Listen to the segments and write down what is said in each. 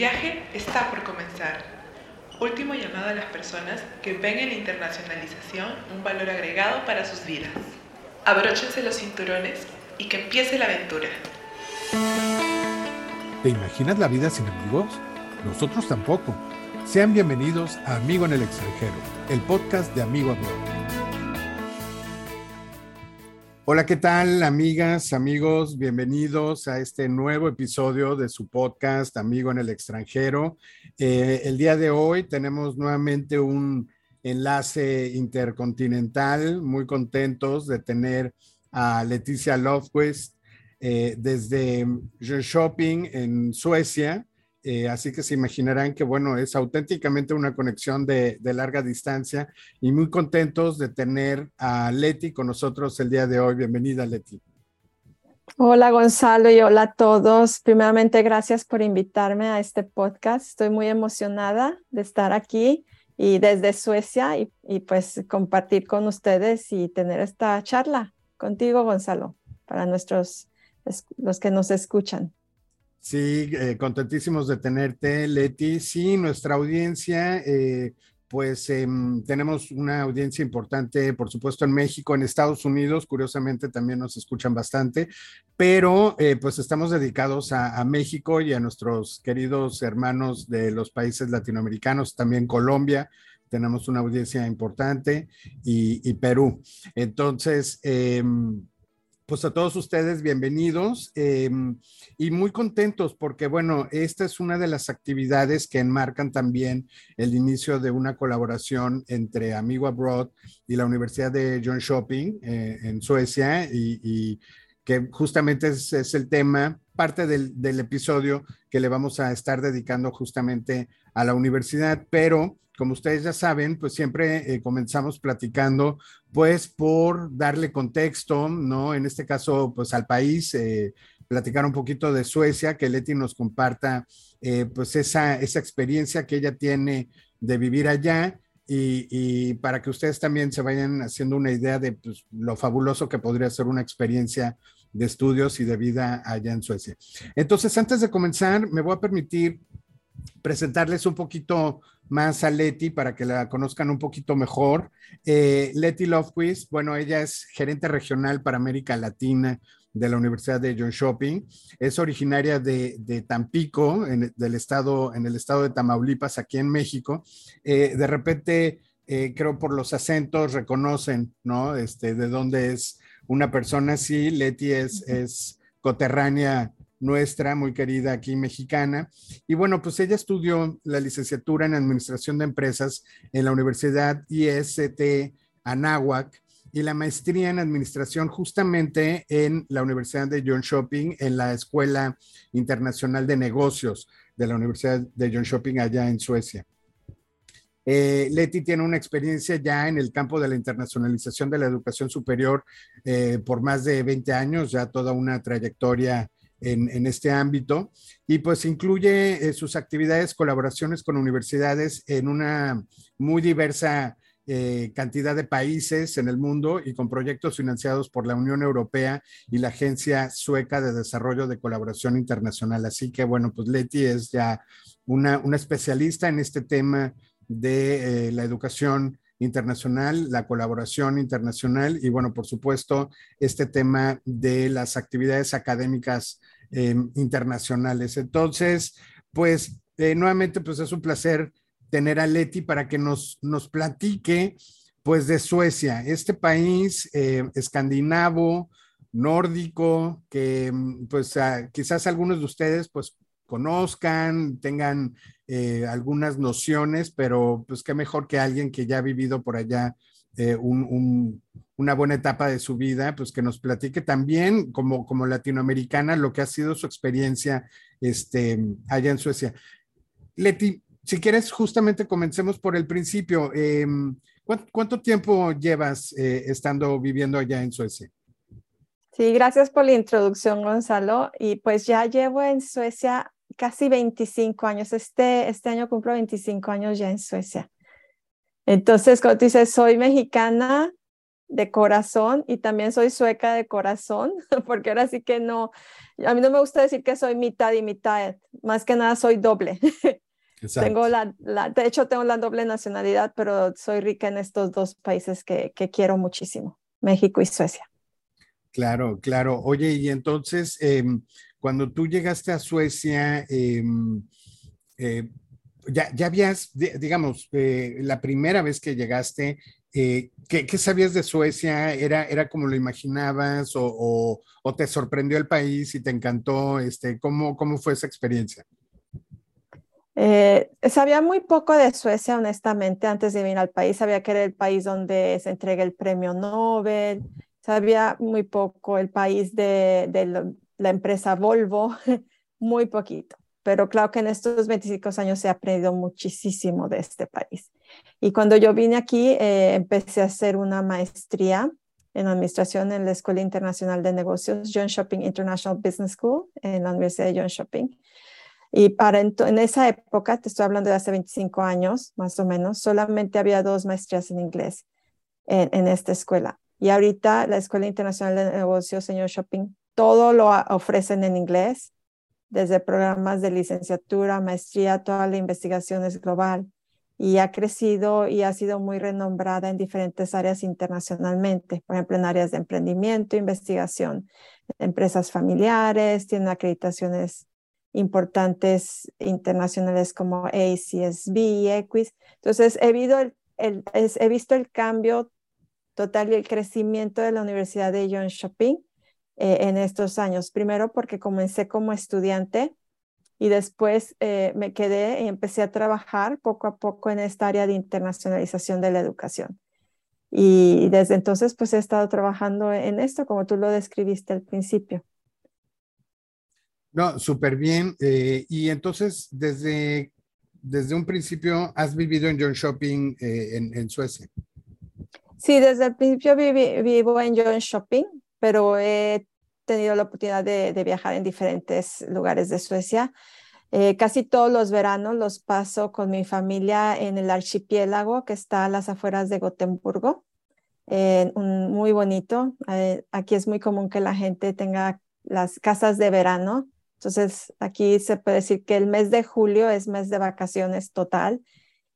viaje está por comenzar. Último llamado a las personas que ven en la internacionalización un valor agregado para sus vidas. Abróchense los cinturones y que empiece la aventura. ¿Te imaginas la vida sin amigos? Nosotros tampoco. Sean bienvenidos a Amigo en el extranjero, el podcast de Amigo Abroad. Hola, ¿qué tal, amigas, amigos? Bienvenidos a este nuevo episodio de su podcast Amigo en el extranjero. Eh, el día de hoy tenemos nuevamente un enlace intercontinental. Muy contentos de tener a Leticia Lofquist eh, desde Shopping en Suecia. Eh, así que se imaginarán que, bueno, es auténticamente una conexión de, larga distancia y muy contentos de tener a Leti con nosotros el día de hoy. Bienvenida, Leti. Hola, Gonzalo, y hola a todos. Primeramente, gracias por invitarme a este podcast. Estoy muy emocionada de estar aquí y desde Suecia y, y pues compartir con ustedes y tener esta charla contigo, Gonzalo, para nuestros, los que nos escuchan. Sí, eh, contentísimos de tenerte, Leti. Sí, nuestra audiencia, eh, pues em, tenemos una audiencia importante, por supuesto, en México, en Estados Unidos, curiosamente también nos escuchan bastante, pero eh, pues estamos dedicados a, México y a nuestros queridos hermanos de los países latinoamericanos, también Colombia. Tenemos una audiencia importante y, y Perú. Entonces, em, pues a todos ustedes bienvenidos em, y muy contentos porque, bueno, esta es una de las actividades que enmarcan también el inicio de una colaboración entre Amigo Abroad y la Universidad de John Shopping eh, en Suecia y, que justamente es, el tema, parte del, episodio que le vamos a estar dedicando justamente a la universidad, pero como ustedes ya saben, pues siempre eh, comenzamos platicando, pues por darle contexto, ¿no? En este caso, pues al país, eh, platicar un poquito de Suecia, que Leti nos comparta, eh, pues esa, esa experiencia que ella tiene de vivir allá. Y, para que ustedes también se vayan haciendo una idea de pues, lo fabuloso que podría ser una experiencia de estudios y de vida allá en Suecia. Entonces, antes de comenzar, me voy a permitir presentarles un poquito más a Leti para que la conozcan un poquito mejor. Eh, Leti Lovequist, bueno, ella es gerente regional para América Latina de la Universidad de John Shopping. Es originaria de, Tampico, en, del estado, en el estado de Tamaulipas, aquí en México. Eh, de repente, eh, creo por los acentos reconocen, ¿no? Este, de dónde es una persona así. Leti es, es coterránea nuestra, muy querida aquí mexicana. Y bueno, pues ella estudió la licenciatura en Administración de Empresas en la Universidad IST Anáhuac y la maestría en Administración justamente en la Universidad de John Shopping, en la Escuela Internacional de Negocios de la Universidad de John Shopping allá en Suecia. Eh, Leti tiene una experiencia ya en el campo de la internacionalización de la educación superior eh, por más de 20 años, ya toda una trayectoria en, este ámbito y pues incluye eh, sus actividades, colaboraciones con universidades en una muy diversa eh, cantidad de países en el mundo y con proyectos financiados por la Unión Europea y la Agencia Sueca de Desarrollo de Colaboración Internacional. Así que bueno, pues Leti es ya una, una especialista en este tema de eh, la educación internacional, la colaboración internacional y bueno, por supuesto, este tema de las actividades académicas eh, internacionales. Entonces, pues eh, nuevamente, pues es un placer tener a Leti para que nos, nos platique pues de Suecia, este país eh, escandinavo, nórdico, que pues quizás algunos de ustedes pues conozcan, tengan eh, algunas nociones, pero pues qué mejor que alguien que ya ha vivido por allá eh, una buena etapa de su vida, pues que nos platique también como, como latinoamericana lo que ha sido su experiencia este, allá en Suecia. Leti, si quieres, justamente comencemos por el principio. Em, ¿cuánto, tiempo llevas eh, estando viviendo allá en Suecia? Sí, gracias por la introducción, Gonzalo. Y pues ya llevo en Suecia casi 25 años. Este, este año cumplo 25 años ya en Suecia. Entonces, como tú dices, soy mexicana de corazón y también soy sueca de corazón, porque ahora sí que no, a mí no me gusta decir que soy mitad y mitad, más que nada soy doble. Tengo la, de hecho, tengo la doble nacionalidad, pero soy rica en estos dos países que, que quiero muchísimo, México y Suecia. Claro, claro. Oye, y entonces, em, cuando tú llegaste a Suecia, em, eh, ya, ya, habías, digamos, eh, la primera vez que llegaste, eh, ¿qué, ¿qué, sabías de Suecia? ¿Era, era como lo imaginabas o, o, te sorprendió el país y te encantó? Este, ¿cómo, ¿Cómo fue esa experiencia? Eh, sabía muy poco de Suecia, honestamente, antes de venir al país. Sabía que era el país donde se entrega el premio Nobel. Sabía muy poco el país de, de la empresa Volvo, muy poquito. Pero claro que en estos 25 años he aprendido muchísimo de este país. Y cuando yo vine aquí, eh, empecé a hacer una maestría en administración en la Escuela Internacional de Negocios, John Shopping International Business School, en la Universidad de John Shopping. Y para en esa época, te estoy hablando de hace 25 años, más o menos, solamente había dos maestrías en inglés en, en esta escuela. Y ahorita la Escuela Internacional de Negocios, señor Shopping, todo lo ofrecen en inglés, desde programas de licenciatura, maestría, toda la investigación es global y ha crecido y ha sido muy renombrada en diferentes áreas internacionalmente, por ejemplo, en áreas de emprendimiento, investigación, empresas familiares, tiene acreditaciones importantes internacionales como ACSB y Equis. Entonces, he, visto el cambio total y el crecimiento de la Universidad de John Shopping eh, en estos años. Primero porque comencé como estudiante y después eh, me quedé y empecé a trabajar poco a poco en esta área de internacionalización de la educación. Y desde entonces pues he estado trabajando en esto como tú lo describiste al principio. No, súper bien. Eh, y entonces, desde, desde un principio, ¿has vivido en John Shopping eh, en, en, Suecia? Sí, desde el principio vivo en John Shopping, pero he tenido la oportunidad de, viajar en diferentes lugares de Suecia. Eh, casi todos los veranos los paso con mi familia en el archipiélago que está a las afueras de Gotemburgo. Un, muy bonito. aquí es muy común que la gente tenga las casas de verano entonces, aquí se puede decir que el mes de julio es mes de vacaciones total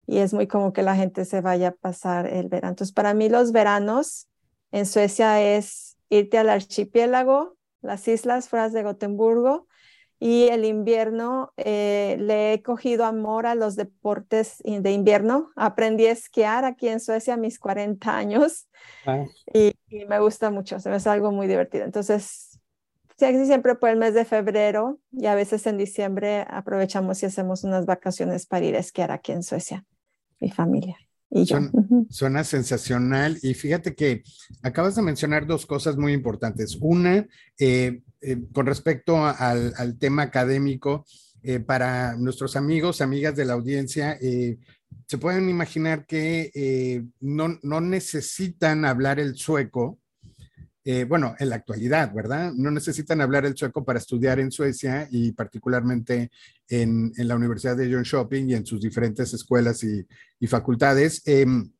y es muy como que la gente se vaya a pasar el verano. Entonces, para mí los veranos en Suecia es irte al archipiélago, las islas fuera de Gotemburgo y el invierno eh, le he cogido amor a los deportes de invierno. Aprendí a esquiar aquí en Suecia a mis 40 años ah. y, y, me gusta mucho, se me hace algo muy divertido. Entonces, aquí siempre por el mes de febrero y a veces en diciembre aprovechamos y hacemos unas vacaciones para ir a esquiar aquí en Suecia, mi familia. Y. Suena, sensacional. Y fíjate que acabas de mencionar dos cosas muy importantes. Una, eh, eh, con respecto al, al, tema académico, eh, para nuestros amigos, amigas de la audiencia, se pueden imaginar que no, no necesitan hablar el sueco eh, bueno, en la actualidad, ¿verdad? No necesitan hablar el sueco para estudiar en Suecia y particularmente en, la Universidad de John Shopping y en sus diferentes escuelas y, facultades. Em,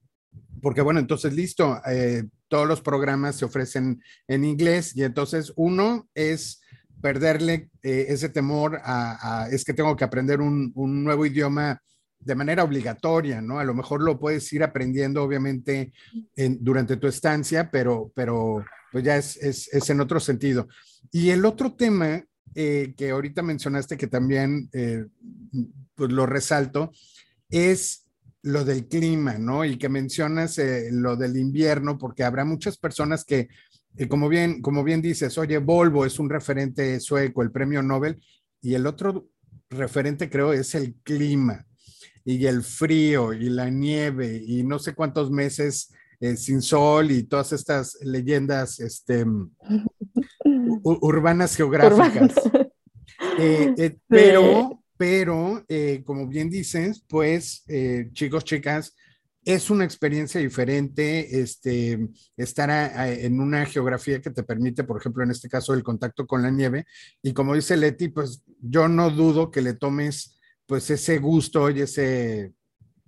porque bueno, entonces listo, eh, todos los programas se ofrecen en inglés y entonces uno es perderle eh, ese temor a, es que tengo que aprender un, nuevo idioma de manera obligatoria, ¿no? A lo mejor lo puedes ir aprendiendo, obviamente, durante tu estancia, pero, pero pues ya es, es, en otro sentido. Y el otro tema eh, que ahorita mencionaste que también eh, pues lo resalto es lo del clima, ¿no? Y que mencionas eh, lo del invierno, porque habrá muchas personas que, como, bien, como bien dices, oye, Volvo es un referente sueco, el premio Nobel, y el otro referente creo es el clima y el frío y la nieve y no sé cuántos meses eh, sin Sol y todas estas leyendas este, urbanas geográficas. Eh, eh, pero, pero, como bien dices, pues, chicos, chicas, es una experiencia diferente este, estar en una geografía que te permite, por ejemplo, en este caso, el contacto con la nieve. Y como dice Leti, pues yo no dudo que le tomes pues ese gusto y ese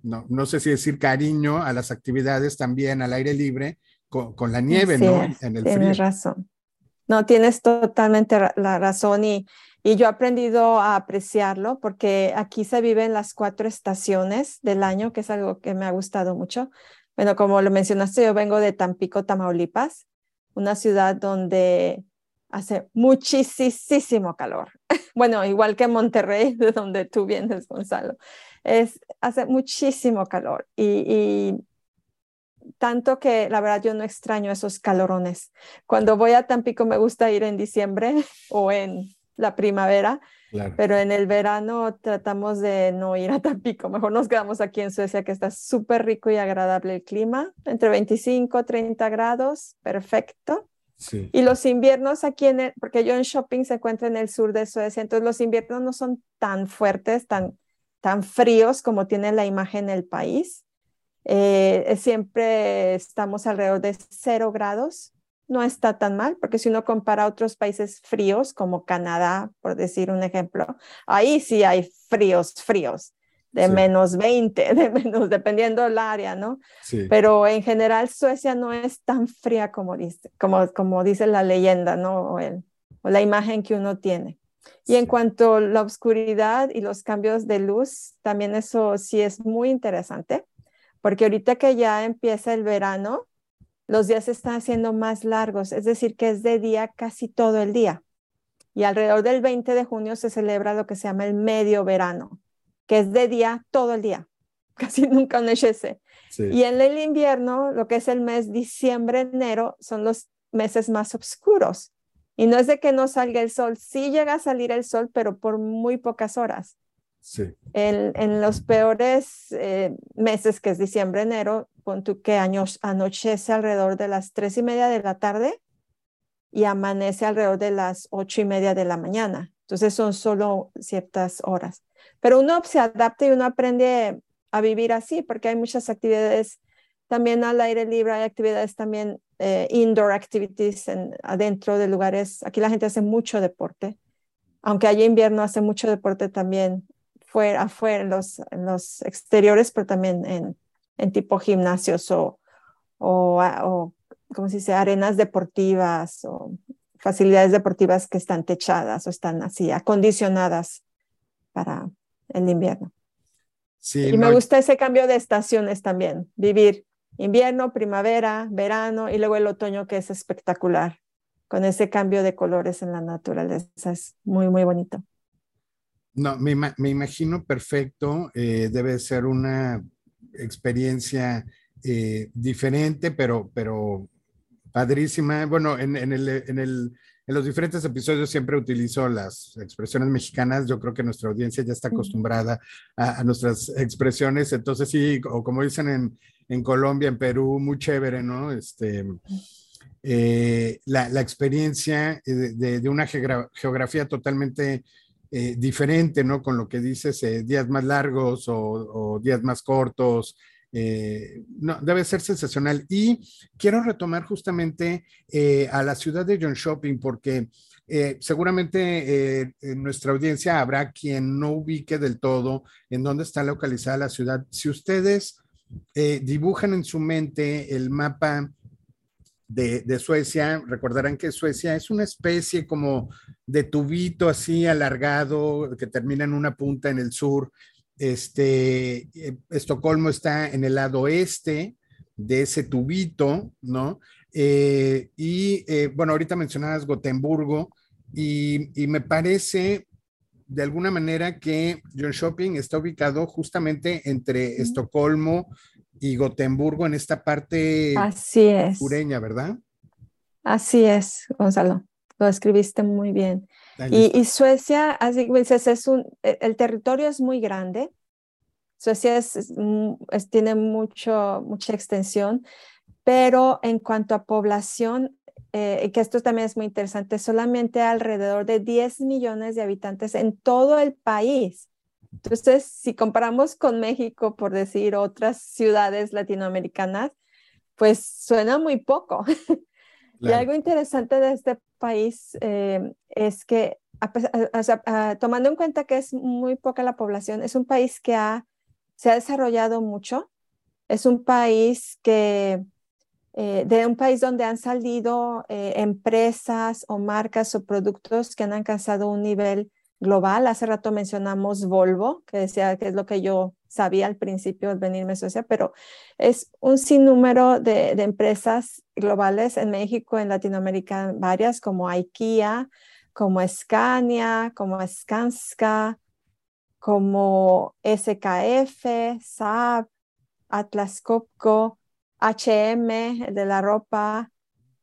no, no sé si decir cariño a las actividades también al aire libre con, la nieve, ¿no? en el tienes razón. No, tienes totalmente la razón y, y yo he aprendido a apreciarlo porque aquí se viven las cuatro estaciones del año, que es algo que me ha gustado mucho. Bueno, como lo mencionaste, yo vengo de Tampico, Tamaulipas, una ciudad donde hace muchísimo calor. Bueno, igual que Monterrey, de donde tú vienes, Gonzalo. Es, hace muchísimo calor y, tanto que la verdad yo no extraño esos calorones. Cuando voy a Tampico me gusta ir en diciembre o en la primavera, pero en el verano tratamos de no ir a Tampico. Mejor nos quedamos aquí en Suecia, que está súper rico y agradable el clima, entre 25 30 grados, perfecto. Y los inviernos aquí en el, porque yo en shopping se encuentra en el sur de Suecia, entonces los inviernos no son tan fuertes, tan, tan fríos como tiene la imagen el país. Eh, siempre estamos alrededor de cero grados. No está tan mal, porque si uno compara otros países fríos como Canadá, por decir un ejemplo, ahí sí hay fríos, fríos de menos 20, de menos, dependiendo del área, ¿no? Sí. Pero en general Suecia no es tan fría como dice, como, como dice la leyenda, ¿no? O, el, o la imagen que uno tiene. Y en cuanto a la oscuridad y los cambios de luz, también eso sí es muy interesante, porque ahorita que ya empieza el verano, los días se están haciendo más largos, es decir, que es de día casi todo el día. Y alrededor del 20 de junio se celebra lo que se llama el medio verano que es de día todo el día, casi nunca anochece. Y en el invierno, lo que es el mes diciembre, enero, son los meses más oscuros. Y no es de que no salga el sol, sí llega a salir el sol, pero por muy pocas horas. Sí. En, en los peores eh, meses, que es diciembre, enero, con tu que años, anochece alrededor de las tres y media de la tarde y amanece alrededor de las ocho y media de la mañana. Entonces son solo ciertas horas. Pero uno se adapta y uno aprende a vivir así, porque hay muchas actividades también al aire libre, hay actividades también eh, indoor activities en, adentro de lugares. Aquí la gente hace mucho deporte, aunque haya invierno, hace mucho deporte también fuera, afuera, en los, en los exteriores, pero también en, en tipo gimnasios o, o, o, ¿cómo se dice?, arenas deportivas o facilidades deportivas que están techadas o están así acondicionadas para el invierno. Sí, y me gusta ese cambio de estaciones también, vivir invierno, primavera, verano y luego el otoño que es espectacular, con ese cambio de colores en la naturaleza. Es muy, muy bonito. No, me, me imagino perfecto, eh, debe ser una experiencia eh, diferente, pero, pero padrísima. Bueno, en, en, el, en el en los diferentes episodios siempre utilizo las expresiones mexicanas. Yo creo que nuestra audiencia ya está acostumbrada a, nuestras expresiones. Entonces, sí, o como dicen en, en Colombia, en Perú, muy chévere, ¿no? Este, eh, la, la, experiencia de, de, una geografía totalmente eh, diferente, ¿no? Con lo que dices, eh, días más largos o, días más cortos, eh, no, debe ser sensacional. Y quiero retomar justamente eh, a la ciudad de John Shopping porque eh, seguramente en nuestra audiencia habrá quien no ubique del todo en dónde está localizada la ciudad. Si ustedes dibujan en su mente el mapa de, Suecia, recordarán que Suecia es una especie como de tubito así alargado que termina en una punta en el sur este, eh, Estocolmo está en el lado este de ese tubito, ¿no? Eh, y eh, bueno, ahorita mencionabas Gotemburgo y, me parece de alguna manera que John Shopping está ubicado justamente entre Estocolmo y Gotemburgo en esta parte Así es. sureña, ¿verdad? Así es, Gonzalo. Lo escribiste muy bien. Y, Suecia, así es un, e, el territorio es muy grande. Suecia mm, es, tiene mucho, mucha extensión, pero en cuanto a población, eh, que esto también es muy interesante, solamente alrededor de 10 millones de habitantes en todo el país. Entonces, si comparamos con México, por decir otras ciudades latinoamericanas, pues suena muy poco. Y algo interesante de este país eh, es que, tomando en cuenta que es muy poca la población, es un país que ha, se ha desarrollado mucho. Es un país que eh, de un país donde han salido eh, empresas o marcas o productos que han alcanzado un nivel global. Hace rato mencionamos Volvo, que decía que es lo que yo sabía al principio de venirme a Suecia, pero es un sinnúmero de, de empresas globales en México, en Latinoamérica, varias como IKEA, como Scania, como Skanska, como SKF, Saab, Atlas Copco, HM, de la ropa,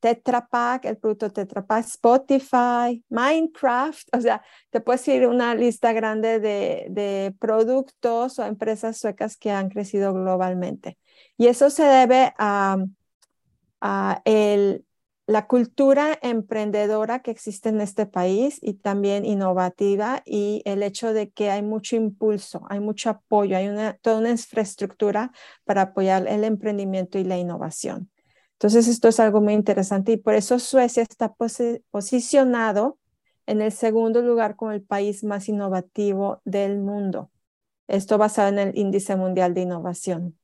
Tetra Pak, el producto Tetra Pak, Spotify, Minecraft, o sea, te puedes ir una lista grande de, de, productos o empresas suecas que han crecido globalmente. Y eso se debe a, a el, la cultura emprendedora que existe en este país y también innovativa y el hecho de que hay mucho impulso, hay mucho apoyo, hay toda una infraestructura para apoyar el emprendimiento y la innovación. Entonces, esto es algo muy interesante y por eso Suecia está posicionado en el segundo lugar como el país más innovativo del mundo. Esto basado en el Índice Mundial de Innovación.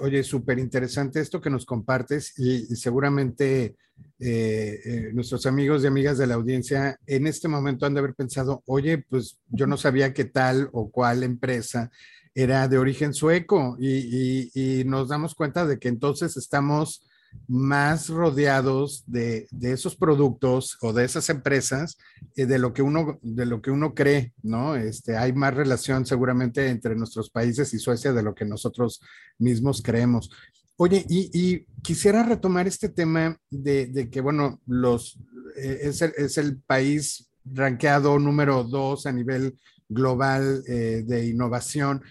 Oye, súper interesante esto que nos compartes y, seguramente eh, eh, nuestros amigos y amigas de la audiencia en este momento han de haber pensado, oye, pues yo no sabía qué tal o cuál empresa era de origen sueco y, nos damos cuenta de que entonces estamos más rodeados de, esos productos o de esas empresas eh, de lo que uno de lo que uno cree, ¿no? Este, hay más relación seguramente entre nuestros países y Suecia de lo que nosotros mismos creemos. Oye, y, quisiera retomar este tema de, que, bueno, los, eh, es, el, es, el, país rankeado número dos a nivel global eh, de innovación,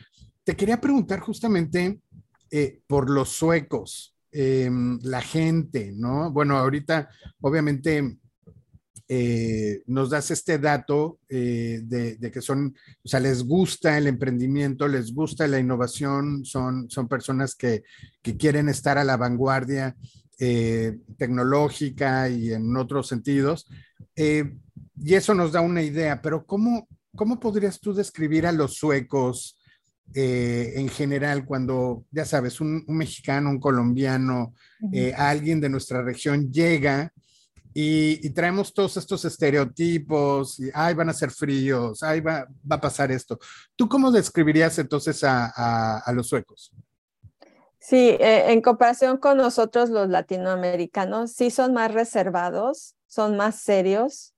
te quería preguntar justamente eh, por los suecos, em, la gente, ¿no? Bueno, ahorita obviamente eh, nos das este dato eh, de, que son, o sea, les gusta el emprendimiento, les gusta la innovación, son, son personas que, que quieren estar a la vanguardia tecnológica y en otros sentidos. y eso nos da una idea, pero ¿cómo, ¿cómo podrías tú describir a los suecos? Eh, en general, cuando, ya sabes, un, mexicano, un colombiano, eh, alguien de nuestra región llega y, traemos todos estos estereotipos, y, ay, van a ser fríos, ay, va, va a pasar esto. ¿Tú cómo describirías entonces a, a, los suecos? Sí, eh, en comparación con nosotros los latinoamericanos, sí son más reservados, son más serios,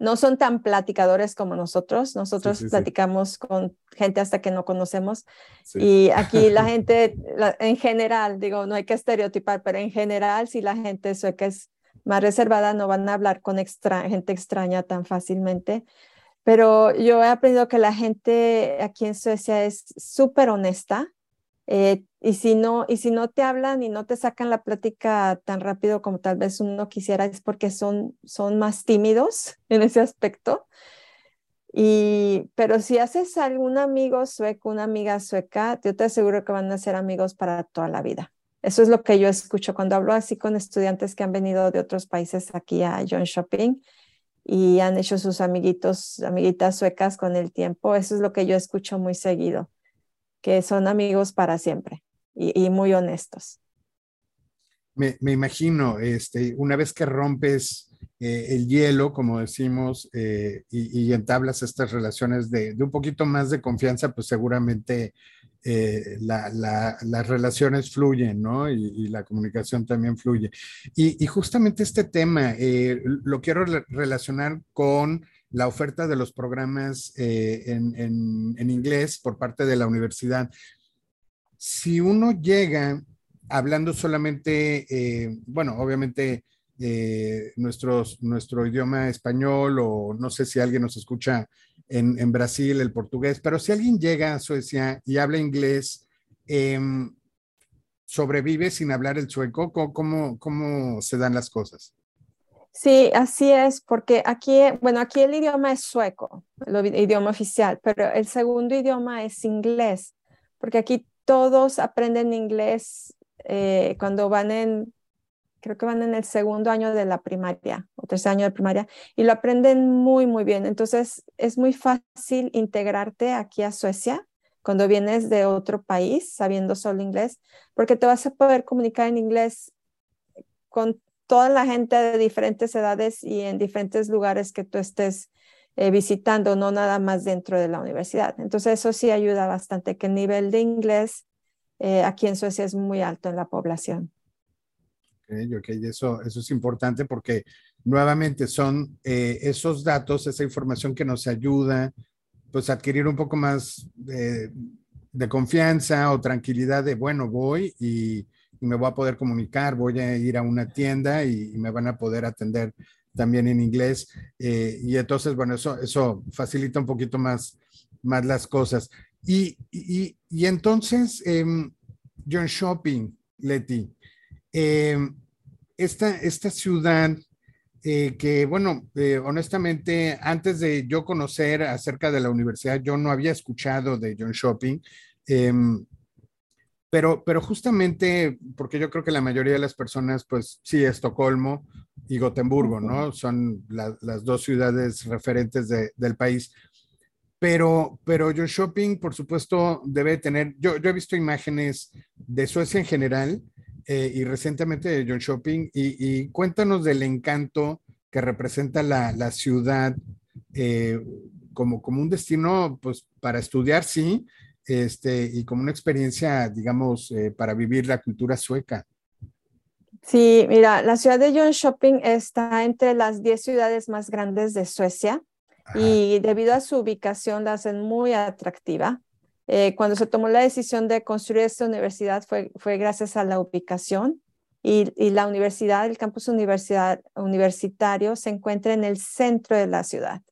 no son tan platicadores como nosotros. Nosotros platicamos con gente hasta que no conocemos. Y aquí la gente, en general, digo, no hay que estereotipar, pero en general, si la gente sueca es más reservada, no van a hablar con gente extraña tan fácilmente. Pero yo he aprendido que la gente aquí en Suecia es súper honesta. Eh, y si no, y si no te hablan y no te sacan la plática tan rápido como tal vez uno quisiera, es porque son, son más tímidos en ese aspecto. Y, pero si haces algún amigo sueco, una amiga sueca, yo te aseguro que van a ser amigos para toda la vida. Eso es lo que yo escucho cuando hablo así con estudiantes que han venido de otros países aquí a John Shopping y han hecho sus amiguitos, amiguitas suecas con el tiempo. Eso es lo que yo escucho muy seguido, que son amigos para siempre y, muy honestos. Me, imagino, este, una vez que rompes eh, el hielo, como decimos, eh, y, entablas estas relaciones de, un poquito más de confianza, pues seguramente eh, las relaciones fluyen, ¿no? Y, la comunicación también fluye. Y, justamente este tema lo quiero relacionar con la oferta de los programas en, en, inglés por parte de la universidad si uno llega hablando solamente, eh, bueno, obviamente eh, nuestro idioma español o no sé si alguien nos escucha en, Brasil, el portugués, pero si alguien llega a Suecia y habla inglés, em, ¿sobrevive sin hablar el sueco? ¿Cómo, ¿Cómo, se dan las cosas? Sí, así es, porque aquí, bueno, aquí el idioma es sueco, el idioma oficial, pero el segundo idioma es inglés, porque aquí todos aprenden inglés eh, cuando van en, creo que van en el segundo año de la primaria o tercer año de primaria y lo aprenden muy, muy bien. Entonces es muy fácil integrarte aquí a Suecia cuando vienes de otro país sabiendo solo inglés, porque te vas a poder comunicar en inglés con toda la gente de diferentes edades y en diferentes lugares que tú estés eh, visitando, no nada más dentro de la universidad. Entonces eso sí ayuda bastante, que el nivel de inglés eh, aquí en Suecia es muy alto en la población. Ok, ok, eso, eso es importante porque nuevamente son eh, esos datos, esa información que nos ayuda pues adquirir un poco más de, confianza o tranquilidad de, bueno, voy y, me voy a poder comunicar, voy a ir a una tienda y, me van a poder atender también en inglés. Eh, y entonces, bueno, eso, eso facilita un poquito más, más las cosas. Y, y, y entonces, eh, John Shopping, Leti, em, esta, esta ciudad eh, que, bueno, eh, honestamente, antes de yo conocer acerca de la universidad, yo no había escuchado de John Shopping. Em, pero, pero justamente porque yo creo que la mayoría de las personas, pues sí, Estocolmo y Gotemburgo, ¿no? Son las dos ciudades referentes del país. Pero, pero John Shopping, por supuesto, debe tener, yo, yo he visto imágenes de Suecia en general eh, y recientemente de John Shopping y, cuéntanos del encanto que representa la, la ciudad eh, como, como un destino pues, para estudiar, sí, este, y como una experiencia, digamos, eh, para vivir la cultura sueca. Sí, mira, la ciudad de John Shopping está entre las 10 ciudades más grandes de Suecia y debido a su ubicación la hacen muy atractiva. Eh, cuando se tomó la decisión de construir esta universidad fue, fue gracias a la ubicación y, y la universidad, el campus universidad, universitario se encuentra en el centro de la ciudad.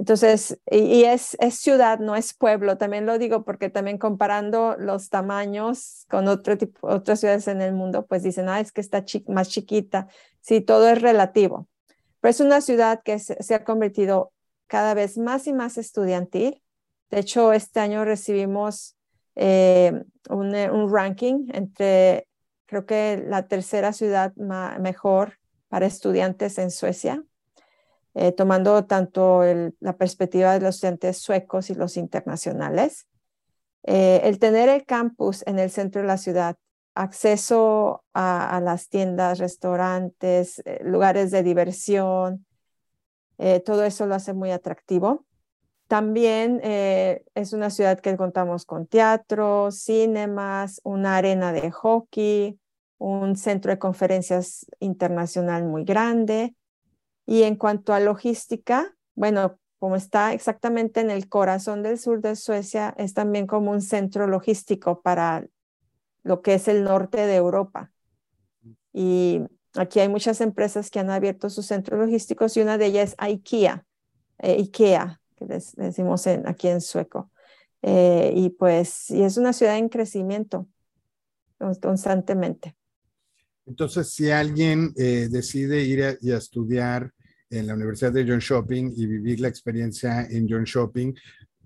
Entonces, y, es, ciudad, no es pueblo, también lo digo porque también comparando los tamaños con otro tipo, otras ciudades en el mundo, pues dicen, ah, es que está más chiquita. Sí, todo es relativo. Pero es una ciudad que se, ha convertido cada vez más y más estudiantil. De hecho, este año recibimos eh, un, un, ranking entre, creo que la tercera ciudad mejor para estudiantes en Suecia, eh, tomando tanto la perspectiva de los estudiantes suecos y los internacionales. Eh, el tener el campus en el centro de la ciudad, acceso a, las tiendas, restaurantes, lugares de diversión, eh, todo eso lo hace muy atractivo. También eh, es una ciudad que contamos con teatro, cinemas, una arena de hockey, un centro de conferencias internacional muy grande. Y en cuanto a logística, bueno, como está exactamente en el corazón del sur de Suecia, es también como un centro logístico para lo que es el norte de Europa. Y Aquí hay muchas empresas que han abierto sus centros logísticos y una de ellas es IKEA, eh, IKEA, que decimos aquí en sueco. Eh, y pues, y es una ciudad en crecimiento constantemente. Entonces, si alguien eh, decide ir a, y a estudiar en la Universidad de John Shopping y vivir la experiencia en John Shopping,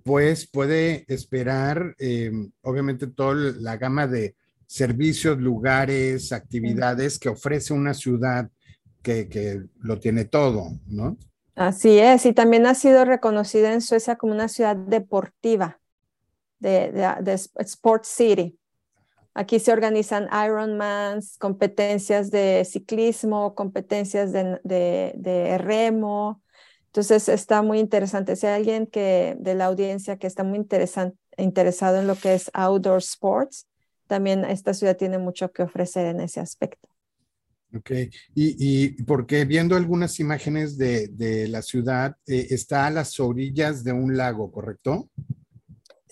pues puede esperar, obviamente, toda la gama de servicios, lugares, actividades que ofrece una ciudad que, que, lo tiene todo, ¿no? Así es, y también ha sido reconocida en Suecia como una ciudad deportiva, de, de, Sport City. Aquí se organizan Ironmans, competencias de ciclismo, competencias de, de, remo. Entonces está muy interesante. Si hay alguien que, de la audiencia que está muy interesado en lo que es outdoor sports, también esta ciudad tiene mucho que ofrecer en ese aspecto. Ok, y, y porque viendo algunas imágenes de, de la ciudad, eh, está a las orillas de un lago, ¿correcto?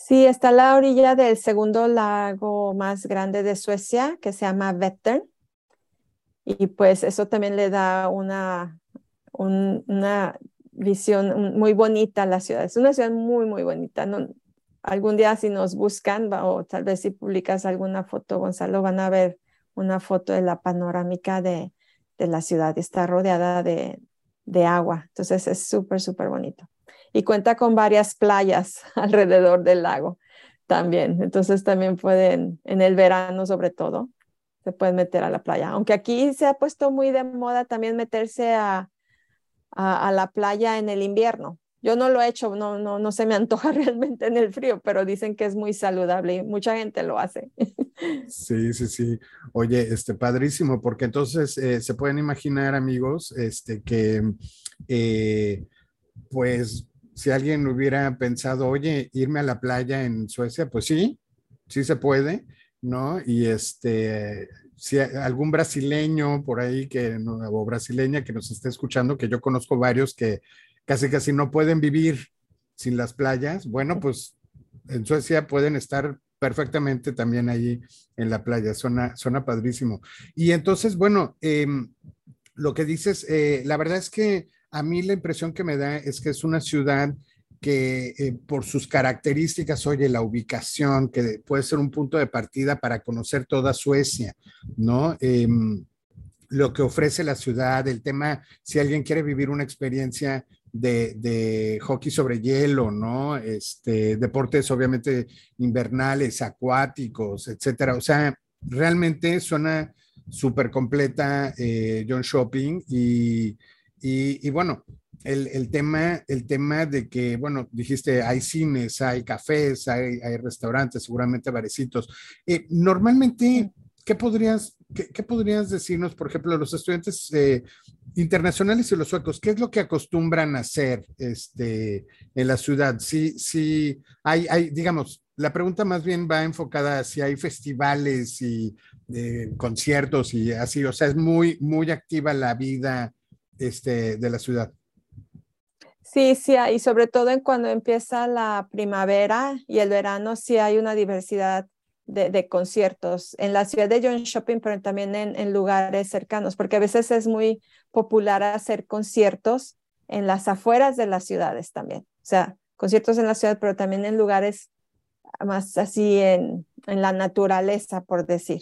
Sí, está a la orilla del segundo lago más grande de Suecia, que se llama Vättern. Y pues eso también le da una, una visión muy bonita a la ciudad. Es una ciudad muy, muy bonita. No, algún día si nos buscan o tal vez si publicas alguna foto, Gonzalo, van a ver una foto de la panorámica de, de la ciudad. Está rodeada de, de agua, entonces es súper, súper bonito. Y cuenta con varias playas alrededor del lago también. Entonces también pueden, en el verano sobre todo, se pueden meter a la playa. Aunque aquí se ha puesto muy de moda también meterse a, a, la playa en el invierno Yo no lo he hecho, no, no, no se me antoja realmente en el frío, pero dicen que es muy saludable y mucha gente lo hace. Sí, sí, sí. Oye, este, padrísimo, porque entonces eh, se pueden imaginar, amigos, este, que eh, pues si alguien hubiera pensado, oye, irme a la playa en Suecia, pues sí, sí se puede, ¿no? Y este, si algún brasileño por ahí que, o brasileña que nos esté escuchando, que yo conozco varios que casi casi no pueden vivir sin las playas, bueno, pues en Suecia pueden estar perfectamente también ahí en la playa, suena, suena padrísimo. Y entonces, bueno, em, lo que dices, eh, la verdad es que a mí la impresión que me da es que es una ciudad que eh, por sus características, oye, la ubicación, que puede ser un punto de partida para conocer toda Suecia, ¿no? Em, lo que ofrece la ciudad, el tema, si alguien quiere vivir una experiencia de, hockey sobre hielo, ¿no? Este, deportes obviamente invernales, acuáticos, etcétera. O sea, realmente suena súper completa eh, John Shopping y, y, bueno, el, tema, el tema de que, bueno, dijiste, hay cines, hay cafés, hay, hay restaurantes, seguramente barecitos. Eh, normalmente, ¿qué podrías, qué, podrías decirnos, por ejemplo, los estudiantes eh, internacionales y los suecos, qué es lo que acostumbran a hacer este, en la ciudad? Si, si hay, hay, digamos, la pregunta más bien va enfocada a si hay festivales y eh, conciertos y así, o sea, es muy, muy activa la vida este, de la ciudad. Sí, sí, y sobre todo en cuando empieza la primavera y el verano, sí hay una diversidad de, conciertos en la ciudad de John Shopping, pero también en, lugares cercanos, porque a veces es muy popular hacer conciertos en las afueras de las ciudades también. O sea, conciertos en la ciudad, pero también en lugares más así en, en la naturaleza, por decir,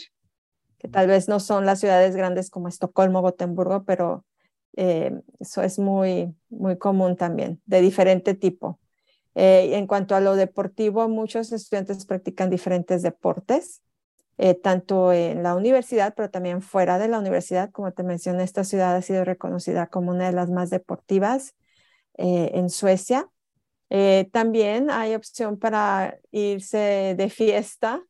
que tal vez no son las ciudades grandes como Estocolmo, Gotemburgo, pero eh, eso es muy, muy común también, de diferente tipo. Eh, en cuanto a lo deportivo, muchos estudiantes practican diferentes deportes, eh, tanto en la universidad, pero también fuera de la universidad. Como te mencioné, esta ciudad ha sido reconocida como una de las más deportivas en Suecia. también hay opción para irse de fiesta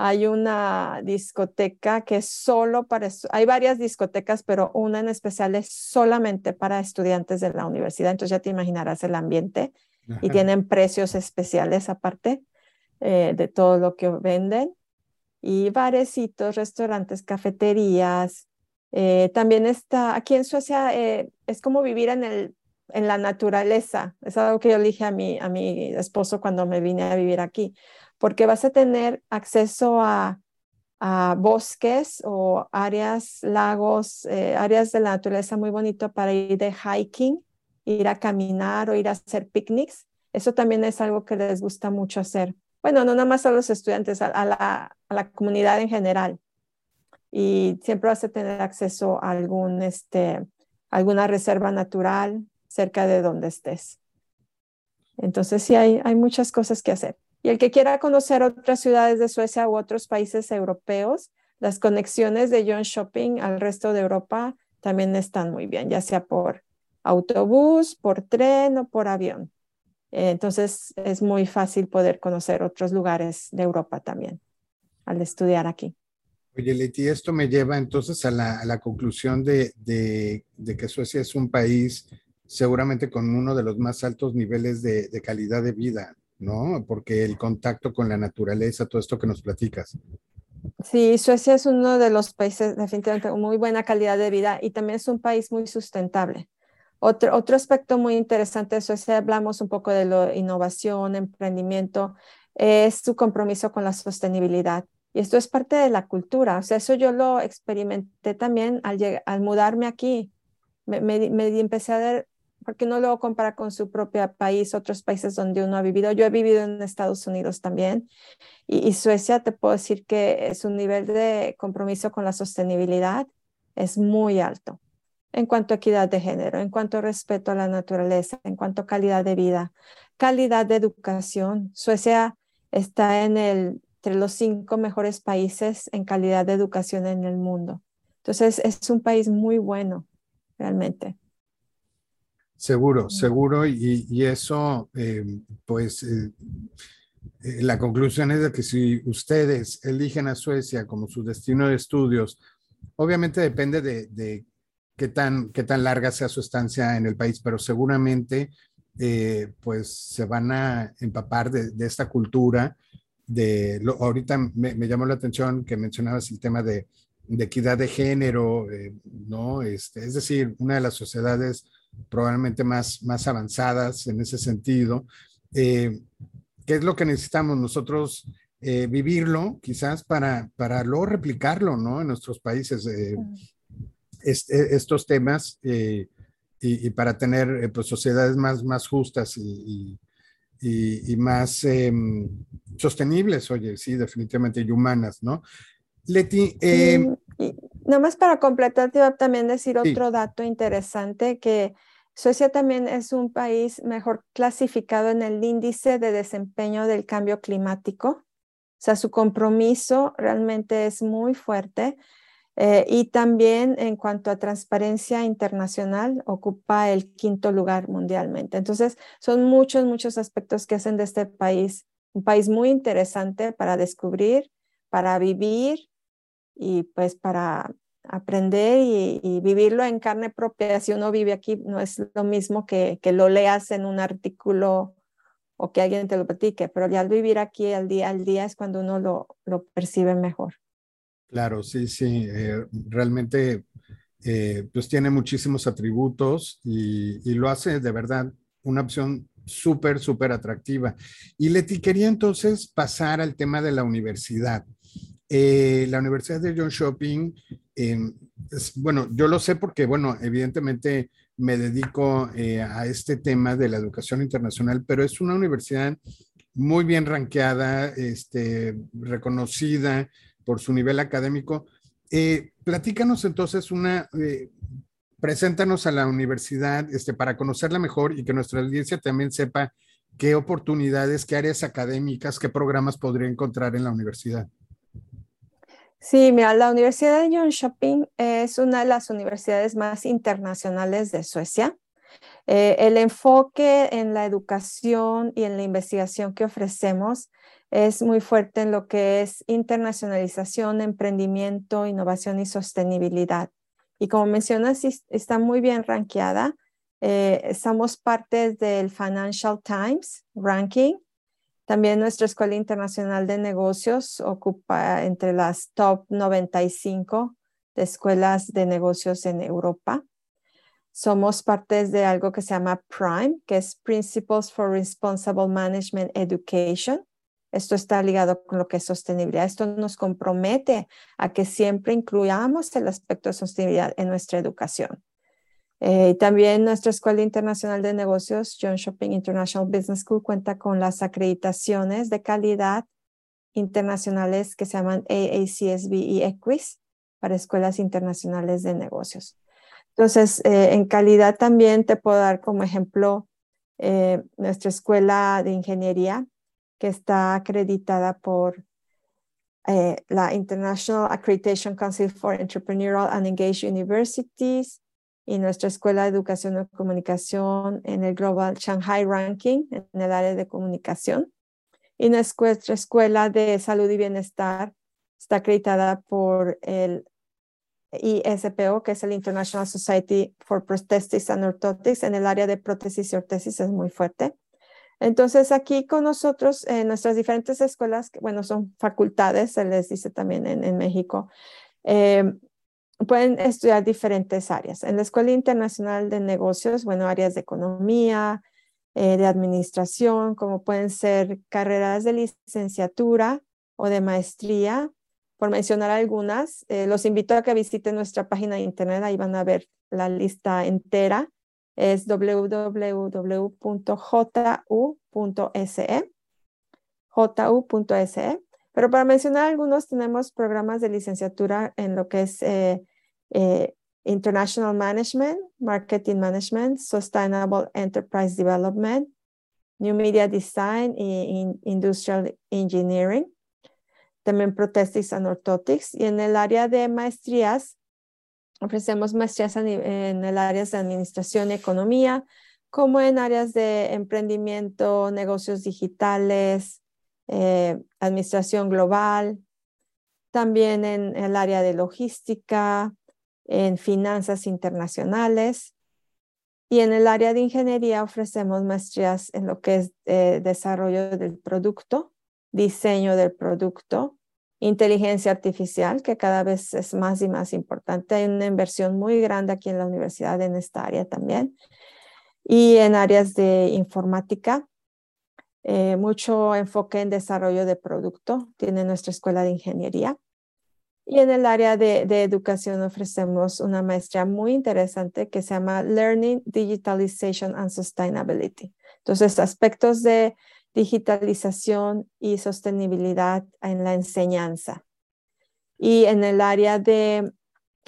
hay una discoteca que es solo para, hay varias discotecas, pero una en especial es solamente para estudiantes de la universidad, entonces ya te imaginarás el ambiente y tienen precios especiales aparte eh, de todo lo que venden y barecitos, restaurantes, cafeterías. Eh, también está, aquí en Suecia eh, es como vivir en, el, en la naturaleza, es algo que yo le dije a mi, a mi esposo cuando me vine a vivir aquí porque vas a tener acceso a, bosques o áreas, lagos, eh, áreas de la naturaleza muy bonito para ir de hiking, ir a caminar o ir a hacer picnics. Eso también es algo que les gusta mucho hacer. Bueno, no nada más a los estudiantes, a, la, comunidad en general. Y siempre vas a tener acceso a algún, este, alguna reserva natural cerca de donde estés. Entonces sí hay, hay muchas cosas que hacer. Y el que quiera conocer otras ciudades de Suecia u otros países europeos, las conexiones de John Shopping al resto de Europa también están muy bien, ya sea por autobús, por tren o por avión. Entonces es muy fácil poder conocer otros lugares de Europa también al estudiar aquí. Oye, Leti, esto me lleva entonces a la, conclusión de, que Suecia es un país seguramente con uno de los más altos niveles de calidad de vida. ¿No? Porque el contacto con la naturaleza, todo esto que nos platicas. Sí, Suecia es uno de los países definitivamente con muy buena calidad de vida y también es un país muy sustentable. Otro, otro aspecto muy interesante de Suecia, hablamos un poco de la innovación, emprendimiento, es su compromiso con la sostenibilidad. Y esto es parte de la cultura. O sea, eso yo lo experimenté también al, al mudarme aquí. Me, me, me empecé a ver porque no lo compara con su propio país, otros países donde uno ha vivido. Yo he vivido en Estados Unidos también y, Suecia te puedo decir que su nivel de compromiso con la sostenibilidad es muy alto en cuanto a equidad de género, en cuanto a respeto a la naturaleza, en cuanto a calidad de vida, calidad de educación. Suecia está en el, entre los cinco mejores países en calidad de educación en el mundo. Entonces, es un país muy bueno, realmente. Seguro, seguro, y, eso, eh, pues, eh, eh, la conclusión es de que si ustedes eligen a Suecia como su destino de estudios, obviamente depende de, qué, tan, qué tan larga sea su estancia en el país, pero seguramente, pues, se van a empapar de, esta cultura. De, lo, ahorita me, llamó la atención que mencionabas el tema de, equidad de género, ¿no? Este, es decir, una de las sociedades probablemente más, más avanzadas en ese sentido. Eh, ¿Qué es lo que necesitamos nosotros eh, vivirlo quizás para, para luego replicarlo ¿no? en nuestros países? Eh, estos temas y, y, para tener pues, sociedades más, más justas y, y, y más em, sostenibles, oye, sí, definitivamente, y humanas, ¿no? Leti. Eh, nada más para completar, te iba a también decir otro dato interesante que Suecia también es un país mejor clasificado en el índice de desempeño del cambio climático. O sea, su compromiso realmente es muy fuerte. Eh, y también en cuanto a transparencia internacional, ocupa el quinto lugar mundialmente. Entonces, son muchos, muchos aspectos que hacen de este país un país muy interesante para descubrir, para vivir y pues para aprender y, vivirlo en carne propia. Si uno vive aquí, no es lo mismo que, que, lo leas en un artículo o que alguien te lo platique, pero ya al vivir aquí al día al día es cuando uno lo, lo percibe mejor. Claro, sí, sí, eh, realmente eh, pues tiene muchísimos atributos y, y, lo hace de verdad una opción súper, súper atractiva. Y Leti, quería entonces pasar al tema de la universidad. Eh, la Universidad de John Shopping, em, bueno, yo lo sé porque, bueno, evidentemente me dedico eh, a este tema de la educación internacional, pero es una universidad muy bien ranqueada, este, reconocida por su nivel académico. Eh, platícanos entonces una, preséntanos a la universidad este, para conocerla mejor y que nuestra audiencia también sepa qué oportunidades, qué áreas académicas, qué programas podría encontrar en la universidad. Sí, mira, la Universidad de Jönköping es una de las universidades más internacionales de Suecia. Eh, el enfoque en la educación y en la investigación que ofrecemos es muy fuerte en lo que es internacionalización, emprendimiento, innovación y sostenibilidad. Y como mencionas, está muy bien rankeada. Eh, somos parte del Financial Times Ranking también nuestra Escuela Internacional de Negocios ocupa entre las top 95 de escuelas de negocios en Europa. Somos parte de algo que se llama PRIME, que es Principles for Responsible Management Education. Esto está ligado con lo que es sostenibilidad. Esto nos compromete a que siempre incluyamos el aspecto de sostenibilidad en nuestra educación. Eh, también nuestra Escuela Internacional de Negocios, John Shopping International Business School, cuenta con las acreditaciones de calidad internacionales que se llaman AACSB y EQUIS para escuelas internacionales de negocios. Entonces, eh, en calidad también te puedo dar como ejemplo eh, nuestra escuela de ingeniería que está acreditada por la International Accreditation Council for Entrepreneurial and Engaged Universities, y nuestra Escuela de Educación y Comunicación en el Global Shanghai Ranking en el área de comunicación. Y nuestra Escuela de Salud y Bienestar está acreditada por el ISPO, que es el International Society for Prosthetics and Orthotics, en el área de prótesis y ortesis es muy fuerte. Entonces, aquí con nosotros, en nuestras diferentes escuelas, bueno, son facultades, se les dice también en, en México, eh, pueden estudiar diferentes áreas. En la Escuela Internacional de Negocios, bueno, áreas de economía, eh, de administración, como pueden ser carreras de licenciatura o de maestría, por mencionar algunas. Eh, los invito a que visiten nuestra página de internet, ahí van a ver la lista entera. Es www.ju.se. ju.se. Pero para mencionar algunos, tenemos programas de licenciatura en lo que es eh, eh, International Management, Marketing Management, Sustainable Enterprise Development, New Media Design y Industrial Engineering. También Prosthetics and Orthotics. Y en el área de maestrías, ofrecemos maestrías en el área de Administración y Economía, como en áreas de emprendimiento, negocios digitales, eh, administración global, también en el área de logística, en finanzas internacionales. Y en el área de ingeniería ofrecemos maestrías en lo que es eh, desarrollo del producto, diseño del producto, inteligencia artificial, que cada vez es más y más importante. Hay una inversión muy grande aquí en la universidad en esta área también. Y en áreas de informática, eh, mucho enfoque en desarrollo de producto, tiene nuestra escuela de ingeniería. Y en el área de, educación ofrecemos una maestría muy interesante que se llama Learning, Digitalization and Sustainability. Entonces, aspectos de digitalización y sostenibilidad en la enseñanza. Y en el área de,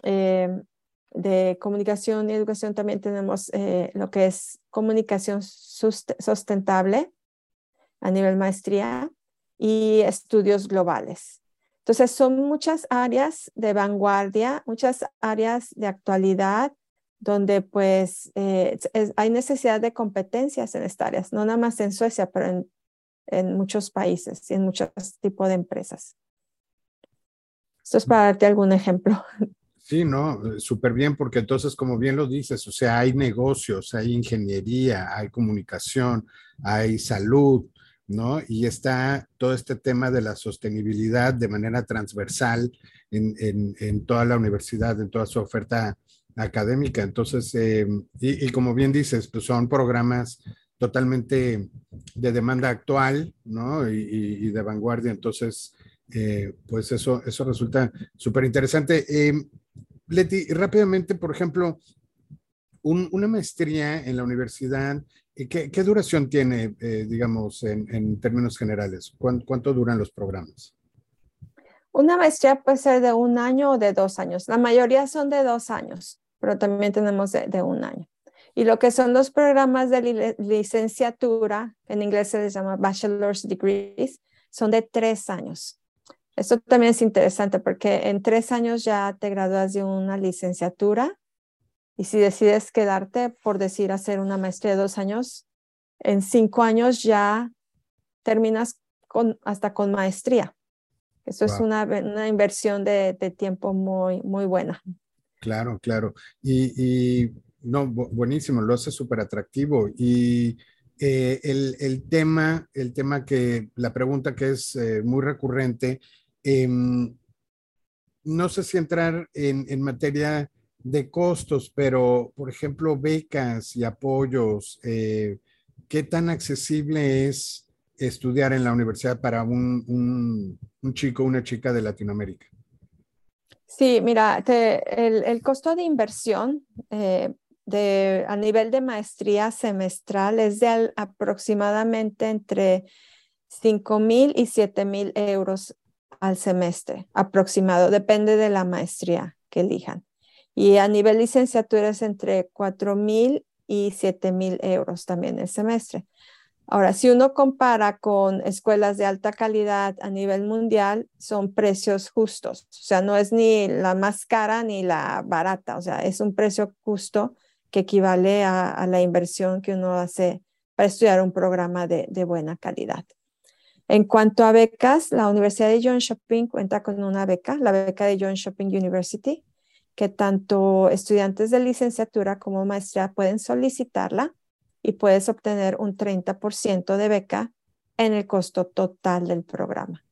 eh, de comunicación y educación también tenemos eh, lo que es comunicación sustentable a nivel maestría y estudios globales. Entonces, son muchas áreas de vanguardia, muchas áreas de actualidad donde pues eh, hay necesidad de competencias en estas áreas, no nada más en Suecia, pero en, en muchos países y en muchos tipos de empresas. Esto es para darte algún ejemplo. Sí, no, súper bien, porque entonces, como bien lo dices, o sea, hay negocios, hay ingeniería, hay comunicación, hay salud, ¿no? Y está todo este tema de la sostenibilidad de manera transversal en, en, toda la universidad, en toda su oferta académica. Entonces, eh, y, como bien dices, pues son programas totalmente de demanda actual, ¿no? Y, de vanguardia. Entonces, eh, pues eso, eso resulta súper interesante. Eh, Leti, rápidamente, por ejemplo, un, una maestría en la universidad, eh, ¿qué, qué duración tiene, eh, digamos, en, en, términos generales? ¿Cuánto, ¿Cuánto duran los programas? Una maestría puede ser de un año o de dos años. La mayoría son de dos años, pero también tenemos de, de un año. Y lo que son los programas de li licenciatura, en inglés se les llama bachelor's degrees, son de tres años. Esto también es interesante porque en tres años ya te gradúas de una licenciatura y si decides quedarte, por decir, hacer una maestría de dos años, en cinco años ya terminas con, hasta con maestría. Eso wow. es una, una inversión de, de, tiempo muy, muy buena. Claro, claro. Y, y no, buenísimo, lo hace súper atractivo. Y eh, el, el, tema, el tema que, la pregunta que es eh, muy recurrente, eh, no sé si entrar en, en, materia de costos, pero por ejemplo, becas y apoyos, eh, ¿qué tan accesible es estudiar en la universidad para un, un, un chico, una chica de Latinoamérica? Sí, mira, el, el, costo de inversión eh, de, a nivel de maestría semestral es de aproximadamente entre 5 mil y 7 mil euros al semestre, aproximado, depende de la maestría que elijan. Y a nivel licenciatura es entre 4 mil y 7 mil euros también el semestre. Ahora, si uno compara con escuelas de alta calidad a nivel mundial, son precios justos. O sea, no es ni la más cara ni la barata. O sea, es un precio justo que equivale a, la inversión que uno hace para estudiar un programa de, de buena calidad. En cuanto a becas, la Universidad de John Shopping cuenta con una beca, la beca de John Shopping University, que tanto estudiantes de licenciatura como maestría pueden solicitarla y puedes obtener un 30% de beca en el costo total del programa.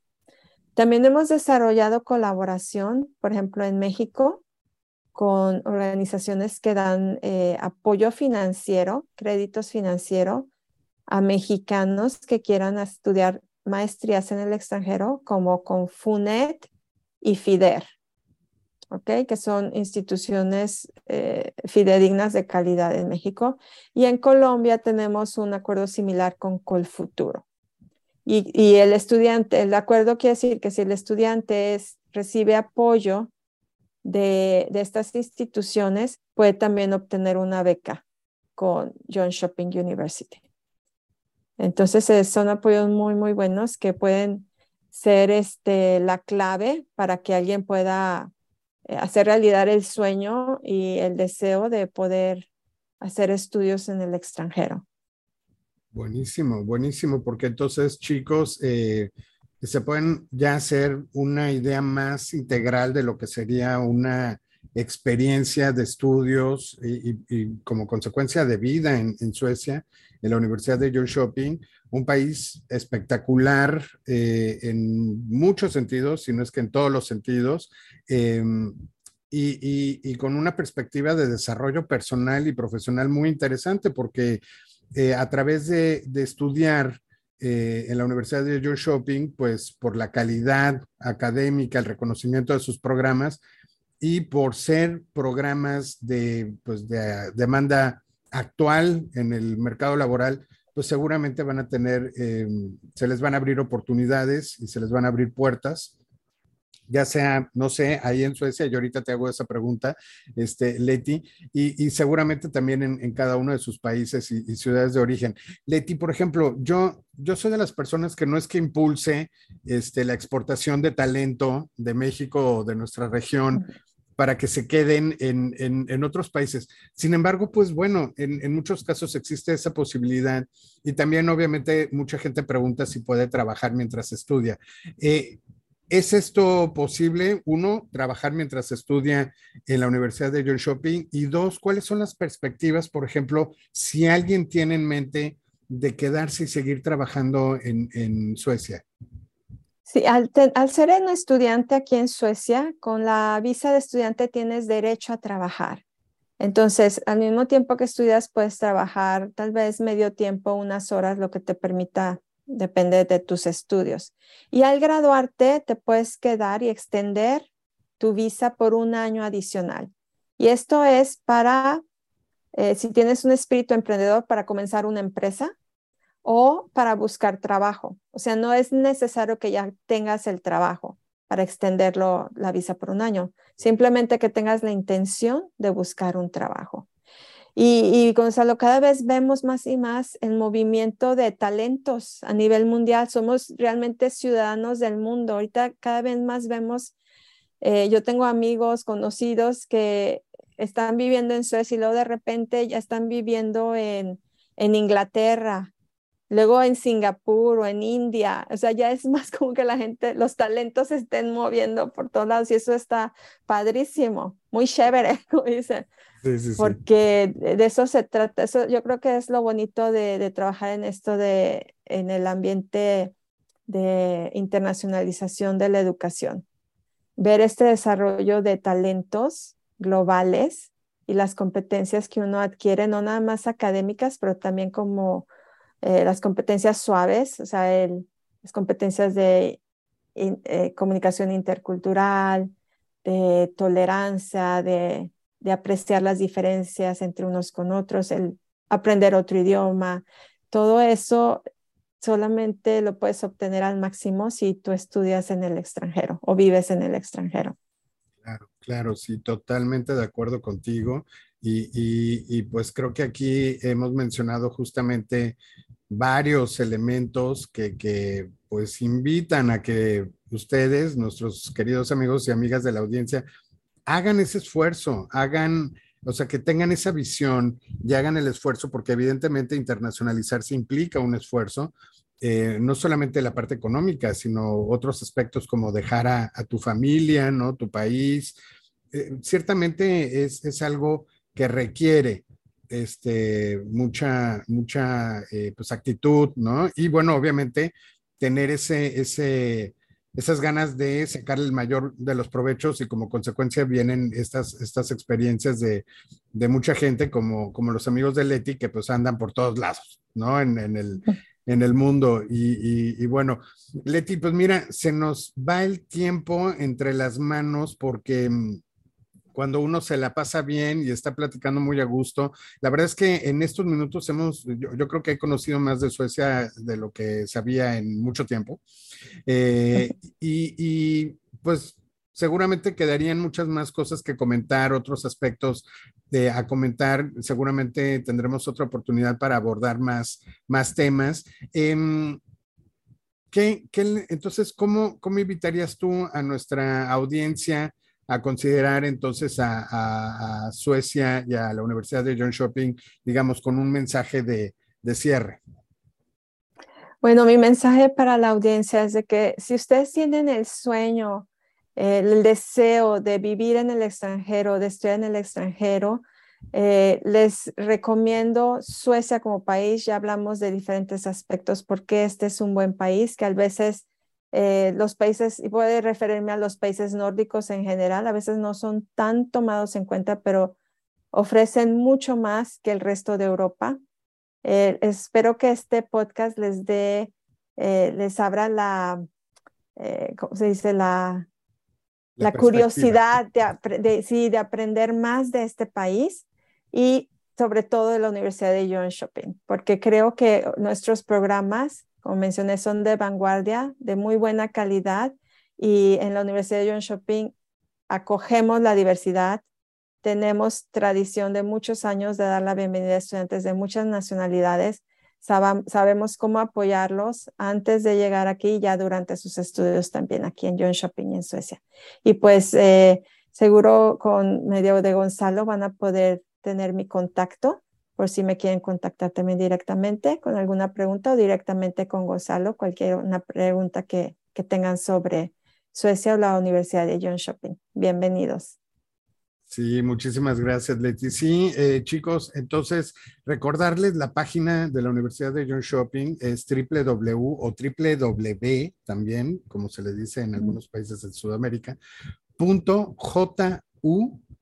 También hemos desarrollado colaboración, por ejemplo, en México, con organizaciones que dan eh, apoyo financiero, créditos financieros a mexicanos que quieran estudiar maestrías en el extranjero, como con FUNET y FIDER. ¿Ok? Que son instituciones eh, fidedignas de calidad en México. Y en Colombia tenemos un acuerdo similar con Colfuturo. Y, y el estudiante, el acuerdo quiere decir que si el estudiante es, recibe apoyo de, de estas instituciones, puede también obtener una beca con John Shopping University. Entonces, eh, son apoyos muy, muy buenos que pueden ser este, la clave para que alguien pueda hacer realidad el sueño y el deseo de poder hacer estudios en el extranjero. Buenísimo, buenísimo, porque entonces chicos eh, se pueden ya hacer una idea más integral de lo que sería una experiencia de estudios y, como consecuencia de vida en, Suecia, en la Universidad de Jönköping, un país espectacular eh, en muchos sentidos, si no es que en todos los sentidos, em, y, con una perspectiva de desarrollo personal y profesional muy interesante, porque eh, a través de, estudiar eh, en la Universidad de Jönköping, pues por la calidad académica, el reconocimiento de sus programas, y por ser programas de, pues, de demanda actual en el mercado laboral, pues seguramente van a tener, eh, se les van a abrir oportunidades y se les van a abrir puertas ya sea, no sé, ahí en Suecia, yo ahorita te hago esa pregunta, este, Leti, y, seguramente también en, cada uno de sus países y, ciudades de origen. Leti, por ejemplo, yo, yo soy de las personas que no es que impulse este, la exportación de talento de México o de nuestra región para que se queden en, otros países. Sin embargo, pues bueno, en, muchos casos existe esa posibilidad y también obviamente mucha gente pregunta si puede trabajar mientras estudia. Eh, ¿Es esto posible? Uno, trabajar mientras estudia en la Universidad de Jönköping y dos, ¿cuáles son las perspectivas, por ejemplo, si alguien tiene en mente de quedarse y seguir trabajando en Suecia? Sí, al, ser un estudiante aquí en Suecia, con la visa de estudiante tienes derecho a trabajar. Entonces, al mismo tiempo que estudias, puedes trabajar tal vez medio tiempo, unas horas, lo que te permita, depende de tus estudios. Y al graduarte, te puedes quedar y extender tu visa por un año adicional. Y esto es para, eh, si tienes un espíritu emprendedor, para comenzar una empresa o para buscar trabajo. O sea, no es necesario que ya tengas el trabajo para extenderlo la visa por un año, simplemente que tengas la intención de buscar un trabajo. Y, y, Gonzalo, cada vez vemos más y más el movimiento de talentos a nivel mundial. Somos realmente ciudadanos del mundo. Ahorita cada vez más vemos, eh, yo tengo amigos conocidos que están viviendo en Suecia y luego de repente ya están viviendo en, en Inglaterra luego en Singapur o en India, o sea, ya es más como que la gente, los talentos se estén moviendo por todos lados y eso está padrísimo, muy chévere, como dicen. Sí, sí, porque de eso se trata, eso yo creo que es lo bonito de, de, trabajar en esto de, en el ambiente de internacionalización de la educación, ver este desarrollo de talentos globales y las competencias que uno adquiere, no nada más académicas, pero también como eh, las competencias suaves, o sea, las competencias de eh, comunicación intercultural, de tolerancia, de, apreciar las diferencias entre unos con otros, el aprender otro idioma, todo eso solamente lo puedes obtener al máximo si tú estudias en el extranjero o vives en el extranjero. Claro, claro, sí, totalmente de acuerdo contigo. Y, pues creo que aquí hemos mencionado justamente varios elementos que, pues invitan a que ustedes, nuestros queridos amigos y amigas de la audiencia, hagan ese esfuerzo, hagan, o sea, que tengan esa visión y hagan el esfuerzo, porque evidentemente internacionalizarse implica un esfuerzo, eh, no solamente la parte económica, sino otros aspectos como dejar a, tu familia, ¿no? Tu país. Eh, ciertamente es, es algo que requiere este, mucha, mucha eh, pues, actitud, ¿no? Y bueno, obviamente tener ese, ese, esas ganas de sacar el mayor de los provechos y como consecuencia vienen estas, estas experiencias de, de mucha gente como, como los amigos de Leti que pues andan por todos lados, ¿no? En, en el, en el mundo. Y, y, bueno, Leti, pues mira, se nos va el tiempo entre las manos porque mm, cuando uno se la pasa bien y está platicando muy a gusto. La verdad es que en estos minutos hemos, yo, creo que he conocido más de Suecia de lo que sabía en mucho tiempo. Eh, y, pues seguramente quedarían muchas más cosas que comentar, otros aspectos de, a comentar. Seguramente tendremos otra oportunidad para abordar más, más temas. Em, ¿qué, entonces, ¿cómo, ¿cómo invitarías tú a nuestra audiencia a considerar entonces a, Suecia y a la Universidad de John Shopping, digamos, con un mensaje de, cierre? Bueno, mi mensaje para la audiencia es de que si ustedes tienen el sueño, el deseo de vivir en el extranjero, de estudiar en el extranjero, eh, les recomiendo Suecia como país. Ya hablamos de diferentes aspectos porque este es un buen país que a veces eh, los países, y puede referirme a los países nórdicos en general, a veces no son tan tomados en cuenta, pero ofrecen mucho más que el resto de Europa. Eh, espero que este podcast les dé, eh, les abra la, ¿cómo se dice? La, la, curiosidad de, de, sí, de aprender más de este país y sobre todo de la Universidad de John Shopping, porque creo que nuestros programas como mencioné, son de vanguardia, de muy buena calidad y en la Universidad de John Shopping acogemos la diversidad. Tenemos tradición de muchos años de dar la bienvenida a estudiantes de muchas nacionalidades. sabemos cómo apoyarlos antes de llegar aquí y ya durante sus estudios también aquí en John Shopping en Suecia. Y pues eh, seguro con medio de Gonzalo van a poder tener mi contacto por si me quieren contactar también directamente con alguna pregunta o directamente con Gonzalo, cualquier una pregunta que, que tengan sobre Suecia o la Universidad de John Shopping. Bienvenidos. Sí, muchísimas gracias, Leti. Sí, eh, chicos, entonces recordarles la página de la Universidad de John Shopping es www o www también, como se le dice en algunos países de Sudamérica, punto ju.se.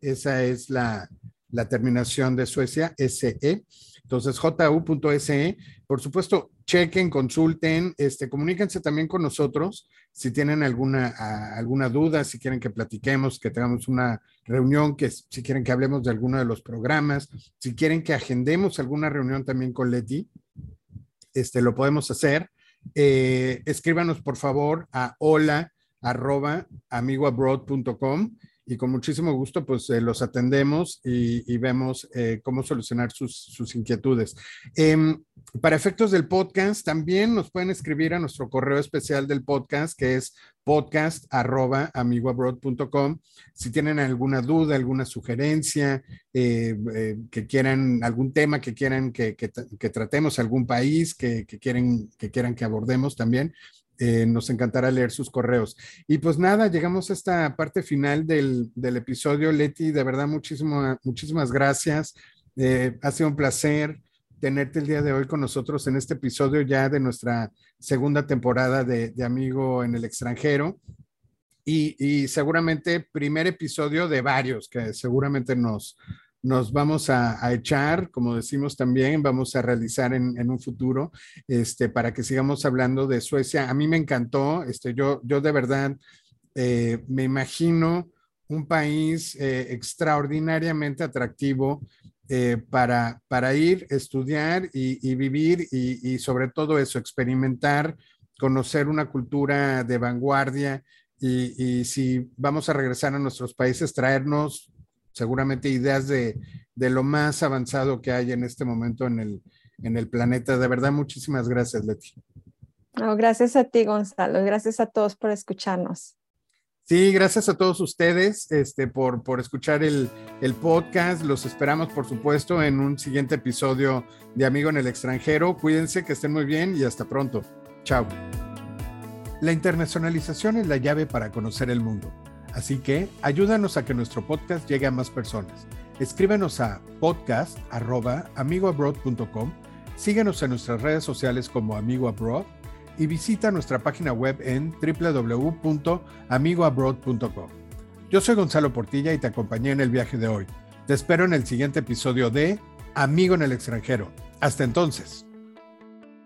Esa es la, la terminación de Suecia, SE. Entonces, ju.se. Por supuesto, chequen, consulten, este, comuníquense también con nosotros si tienen alguna, alguna duda, si quieren que platiquemos, que tengamos una reunión, que si quieren que hablemos de alguno de los programas, si quieren que agendemos alguna reunión también con Leti, este, lo podemos hacer. Eh, escríbanos por favor a hola arroba amigoabroad.com y con muchísimo gusto pues eh, los atendemos y, vemos eh, cómo solucionar sus, inquietudes. Em, para efectos del podcast, también nos pueden escribir a nuestro correo especial del podcast que es podcast amigoabroad.com. Si tienen alguna duda, alguna sugerencia, eh, que quieran algún tema que quieran que, tratemos, algún país que, quieren, que quieran que abordemos también, eh, nos encantará leer sus correos. Y pues nada, llegamos a esta parte final del, episodio. Leti, de verdad, muchísimas gracias. Eh, ha sido un placer tenerte el día de hoy con nosotros en este episodio ya de nuestra segunda temporada de, Amigo en el extranjero. Y, seguramente primer episodio de varios que seguramente nos, nos vamos a, echar, como decimos también, vamos a realizar en, un futuro, este, para que sigamos hablando de Suecia. A mí me encantó, este, yo, yo de verdad eh, me imagino un país eh, extraordinariamente atractivo eh, para, para ir, estudiar y, vivir y, sobre todo eso, experimentar, conocer una cultura de vanguardia y si vamos a regresar a nuestros países, traernos seguramente ideas de, lo más avanzado que hay en este momento en el, en el planeta. De verdad, muchísimas gracias, Leti. gracias a ti, Gonzalo. Gracias a todos por escucharnos. Sí, gracias a todos ustedes este, por, por escuchar el, el, podcast. Los esperamos, por supuesto, en un siguiente episodio de Amigo en el extranjero. Cuídense, que estén muy bien y hasta pronto. Chao. La internacionalización es la llave para conocer el mundo. Así que ayúdanos a que nuestro podcast llegue a más personas. Escríbenos a podcast.amigoabroad.com, síguenos en nuestras redes sociales como Amigo Abroad y visita nuestra página web en www.amigoabroad.com. Yo soy Gonzalo Portilla y te acompañé en el viaje de hoy. Te espero en el siguiente episodio de Amigo en el extranjero. Hasta entonces.